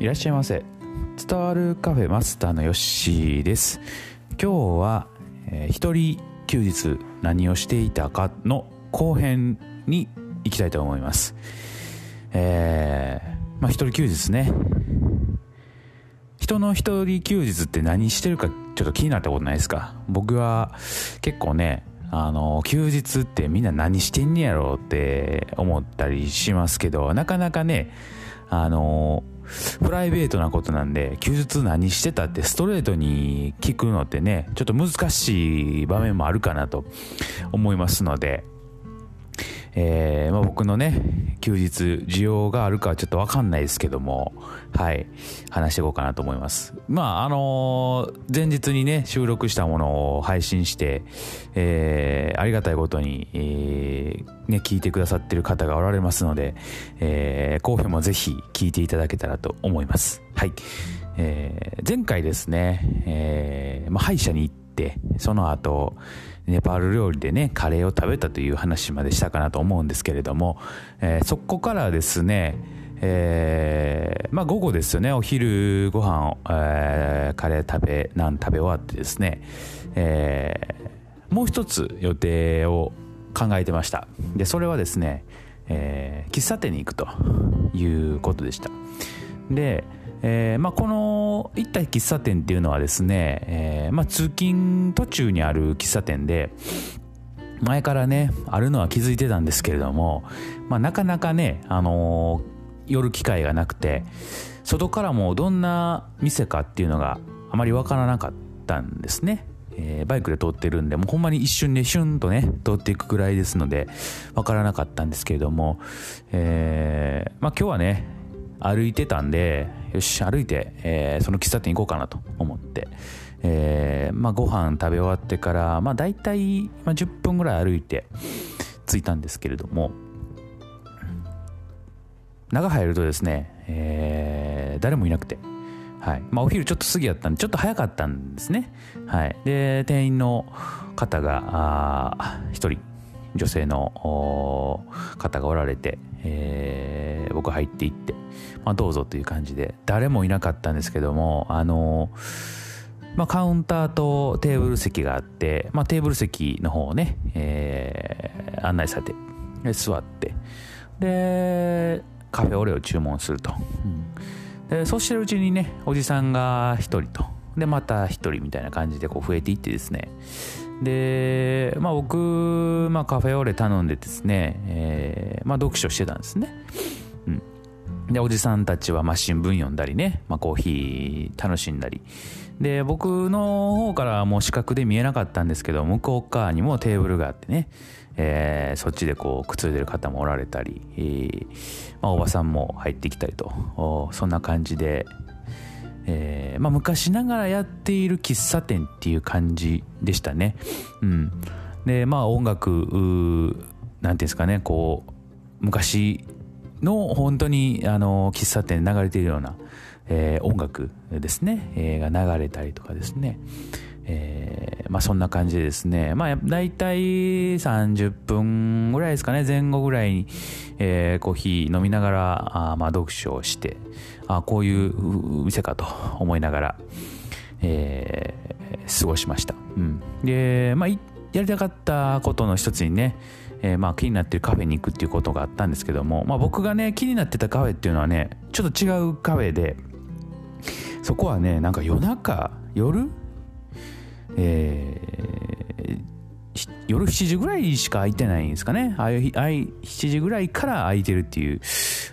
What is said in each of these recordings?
いらっしゃいませ。伝わるカフェマスターのヨッシーです。今日は、えー、一人休日何をしていたかの後編に行きたいと思います。えー、まあ一人休日ね。人の一人休日って何してるかちょっと気になったことないですか？僕は結構ねあの休日ってみんな何してんねやろうって思ったりしますけどなかなかねあのプライベートなことなんで休日何してたってストレートに聞くのってねちょっと難しい場面もあるかなと思いますので。えー、まあ、僕のね休日需要があるかはちょっと分かんないですけどもはい。話していこうかなと思います。まああのー、前日にね収録したものを配信して、えー、ありがたいことに、えね、聞いてくださってる方がおられますので、え後編もぜひ聞いていただけたらと思います。はい、えー前回ですね、えまあ、歯医者に行ってその後ネパール料理でねカレーを食べたという話までしたかなと思うんですけれども、えー、そこからですねえー、まあ午後ですよねお昼ご飯を、えー、カレー食べなん食べ終わってですね、えー、もう一つ予定を考えてました。でそれはですね、えー、喫茶店に行くということでした。でえーまあ、この行った喫茶店っていうのはですね、えーまあ、通勤途中にある喫茶店で前からねあるのは気づいてたんですけれども、まあ、なかなかね、あのー、寄る機会がなくて外からもどんな店かっていうのがあまり分からなかったんですね。え、バイクで通ってるんでもうほんまに一瞬でシュンとね通っていくぐらいですので分からなかったんですけれども、えーまあ、今日はね歩いてたんでよし歩いて、えー、その喫茶店行こうかなと思って、えーまあ、ご飯食べ終わってから、まあ、大体、まあ、10分ぐらい歩いて着いたんですけれども。中入るとですね、えー、誰もいなくて、はい。まあ、お昼ちょっと過ぎやったんでちょっと早かったんですね、はい、で店員の方が1人女性の方がおられて、えー、僕入っていって、まあ、どうぞという感じで誰もいなかったんですけどもあのまあ、カウンターとテーブル席があって、まあ、テーブル席の方をね、えー、案内されて座ってでカフェオレを注文すると、うん、でそうしてるうちにねおじさんが1人と。でまた1人みたいな感じでこう増えていってですね。で、まあ、僕、まあ、カフェオレ頼んでですね、えーまあ、読書してたんですね。うん、でおじさんたちはまあ新聞読んだりね、まあ、コーヒー楽しんだりで僕の方からはもう視覚で見えなかったんですけど向こう側にもテーブルがあってね、えー、そっちでこうくつろいでる方もおられたり、えーまあ、おばさんも入ってきたりとそんな感じでえー、まあ、昔ながらやっている喫茶店っていう感じでしたね。うん、でまあ音楽何て言うんですかねこう昔の本当にあの喫茶店で流れているような、えー、音楽ですね、えー、が流れたりとかですね、えー、まあそんな感じでですね。まあ大体30分ぐらいですかね。前後ぐらいに、えー、コーヒー飲みながらあまあ読書をしてあこういう店かと思いながら、えー、過ごしました。うん、で、まあ、やりたかったことの一つにね、えー、まあ気になってるカフェに行くっていうことがあったんですけども、まあ、僕がね気になってたカフェっていうのはねちょっと違うカフェでそこはねなんか夜中夜？えー夜7時ぐらいしか空いてないんですかね。あい7時ぐらいから空いてるっていう、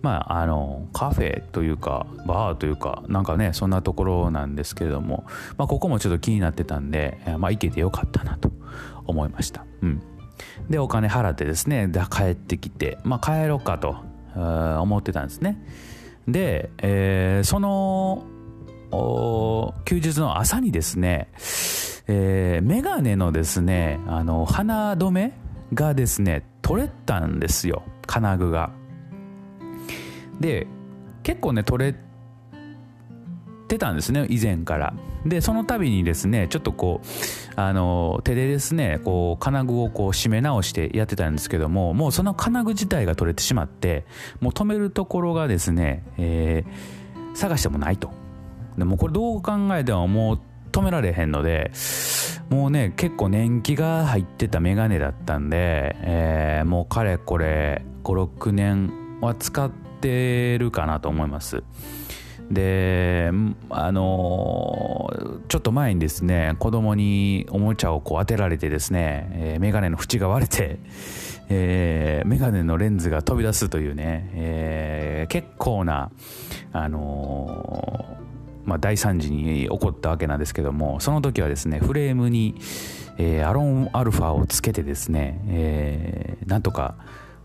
まあ、あの、カフェというか、バーというか、なんかね、そんなところなんですけれども、まあ、ここもちょっと気になってたんで、まあ、行けてよかったなと思いました。うん。で、お金払ってですね、で帰ってきて、まあ、帰ろうかと思ってたんですね。で、えー、その、休日の朝にですね、えー、メガネのですね、あの、鼻止めがですね、取れたんですよ、金具が。で、結構ね、取れてたんですね、以前から。で、その度にですね、ちょっとこう、あの、手でですね、こう、金具をこう締め直してやってたんですけども、もうその金具自体が取れてしまって、もう止めるところがですね、えー探してもないとでもこれどう考えてももう止められへんのでもうね結構年季が入ってたメガネだったんで、えー、もうかれこれ56年は使ってるかなと思います。であのー、ちょっと前にですね子供におもちゃをこう当てられてですね、えー、メガネの縁が割れて、えー、メガネのレンズが飛び出すというね、えー、結構なあの、まあ、大惨事に起こったわけなんですけどもその時はですねフレームに、えー、アロンアルファをつけてですね、えー、なんとか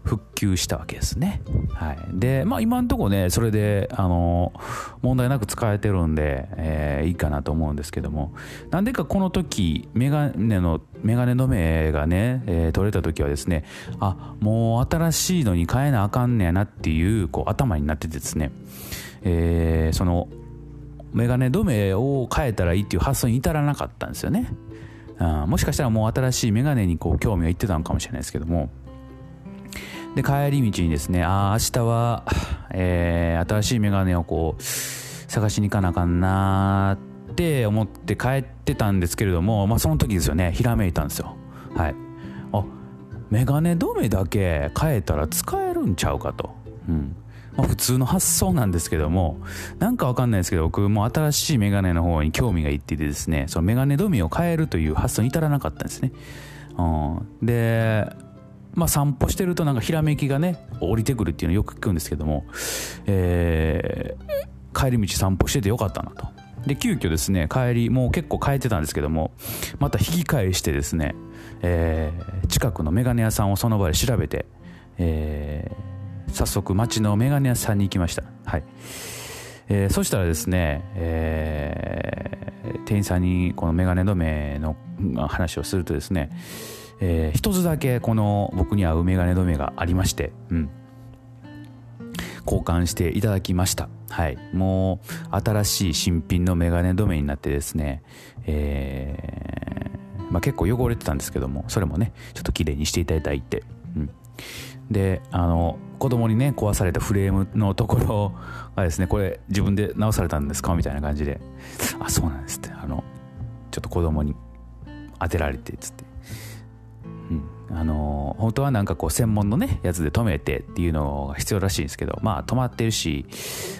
復旧したわけですね。はい、で、まあ、今のとこねそれであの問題なく使えてるんで、えー、いいかなと思うんですけどもなんでかこの時メガネのメガネ止めがね、えー、取れた時はですねあもう新しいのに変えなあかんねやなっていうこう頭になっててですね、えー、そのメガネ止めを変えたらいいっていう発想に至らなかったんですよね。あもしかしたらもう新しいメガネにこう興味がいってたのかもしれないですけども。で帰り道にですねああ明日は、えー、新しいメガネをこう探しに行かなあかんなって思って帰ってたんですけれども、まあ、その時ですよねひらめいたんですよ。はい。あメガネ止めだけ変えたら使えるんちゃうかと。うん。まあ、普通の発想なんですけどもなんかわかんないですけど僕も新しいメガネの方に興味がいっててですねそのメガネ止めを変えるという発想に至らなかったんですね、うん、でまあ、散歩してるとなんかひらめきがね降りてくるっていうのをよく聞くんですけども、えー、帰り道散歩しててよかったなと。で急遽ですね帰りもう結構帰ってたんですけどもまた引き返してですね、えー、近くのメガネ屋さんをその場で調べて、えー、早速町のメガネ屋さんに行きましたはいえー、そしたらですね、えー、店員さんにこのメガネ止めの話をするとですね、えー、一つだけこの僕に合うメガネ止めがありまして、うん、交換していただきました。はい。もう、新しい新品のメガネ止めになってですね、えー、まあ、結構汚れてたんですけども、それもね、ちょっと綺麗にしていただいて、うん。で、あの、子供にね、壊されたフレームのところがですね、これ自分で直されたんですか？みたいな感じで、あ、そうなんですって、あの、ちょっと子供に当てられてっ、つって、うん。あの本当はなんかこう専門のねやつで止めてっていうのが必要らしいんですけどまあ止まってるし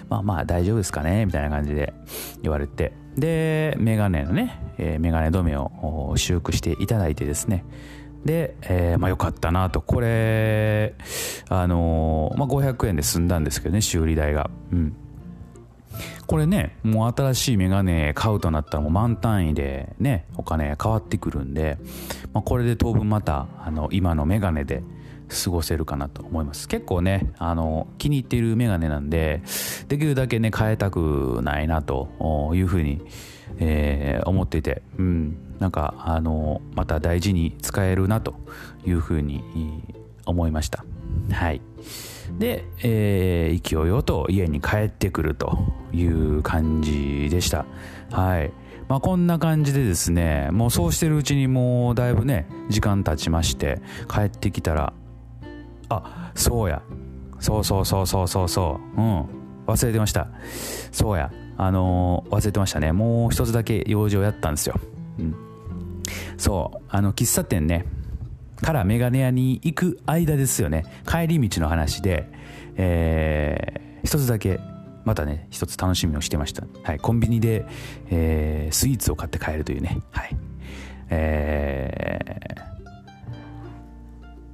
まあまあ大丈夫ですかね？みたいな感じで言われて。でメガネのね、えー、メガネ止めを修復していただいてですね。で、えー、まあよかったなと。これあのー、まあ500円で済んだんですけどね修理代が。うん。これねもう新しいメガネ買うとなったらもう満単位でねお金変わってくるんで、まあ、これで当分またあの今のメガネで過ごせるかなと思います。結構ねあの気に入っているメガネなんでできるだけね変えたくないなというふうに、えー、思っていて。うん。なんかあのまた大事に使えるなというふうに思いました。はい。で、えー、勢いよと家に帰ってくるという感じでした。はい。まあこんな感じでですねもうそうしてるうちにもうだいぶね時間経ちまして帰ってきたらあそうや。そうそうそうそうそうそう。うん。忘れてました。そうや。あのー、忘れてましたね。もう一つだけ用事をやったんですよ、うん、そうあの喫茶店ねからメガネ屋に行く間ですよね。帰り道の話で、えー、一つだけまたね一つ楽しみをしてました、はい、コンビニで、えー、スイーツを買って帰るというね。はい。えー、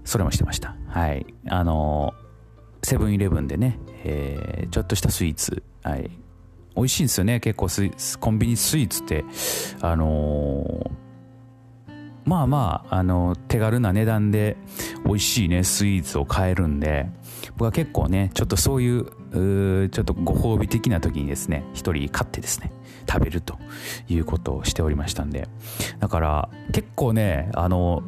それもしてました。はい。あのセブンイレブンでね、えー、ちょっとしたスイーツ。はい。美味しいんですよね。結構スコンビニスイーツってあのーまあまあ、あの、手軽な値段で美味しいね、スイーツを買えるんで、僕は結構ね、ちょっとそういう、うちょっとご褒美的な時にですね、一人買ってですね、食べるということをしておりましたんで、だから結構ね、あの、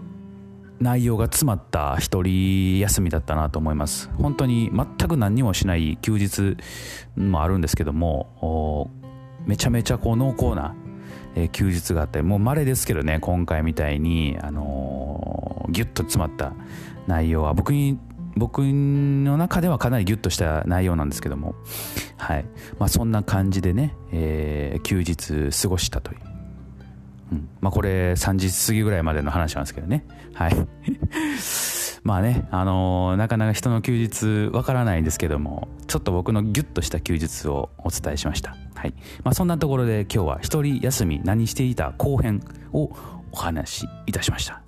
内容が詰まった一人休みだったなと思います。本当に全く何にもしない休日もあるんですけども、めちゃめちゃこう濃厚なえー、休日があったりもう稀ですけどね今回みたいに、あのー、ギュッと詰まった内容は僕に僕の中ではかなりギュッとした内容なんですけどもはい。まあそんな感じでね、えー、休日過ごしたという、うん。まあ、これ3時過ぎぐらいまでの話なんですけどね。はい。まあね、あのー、なかなか人の休日わからないんですけどもちょっと僕のギュッとした休日をお伝えしました。はい。まあ、そんなところで今日は一人休み何していた後編をお話しいたしました。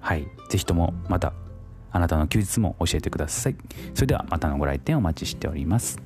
はい。是非ともまたあなたの休日も教えてください。それではまたのご来店お待ちしております。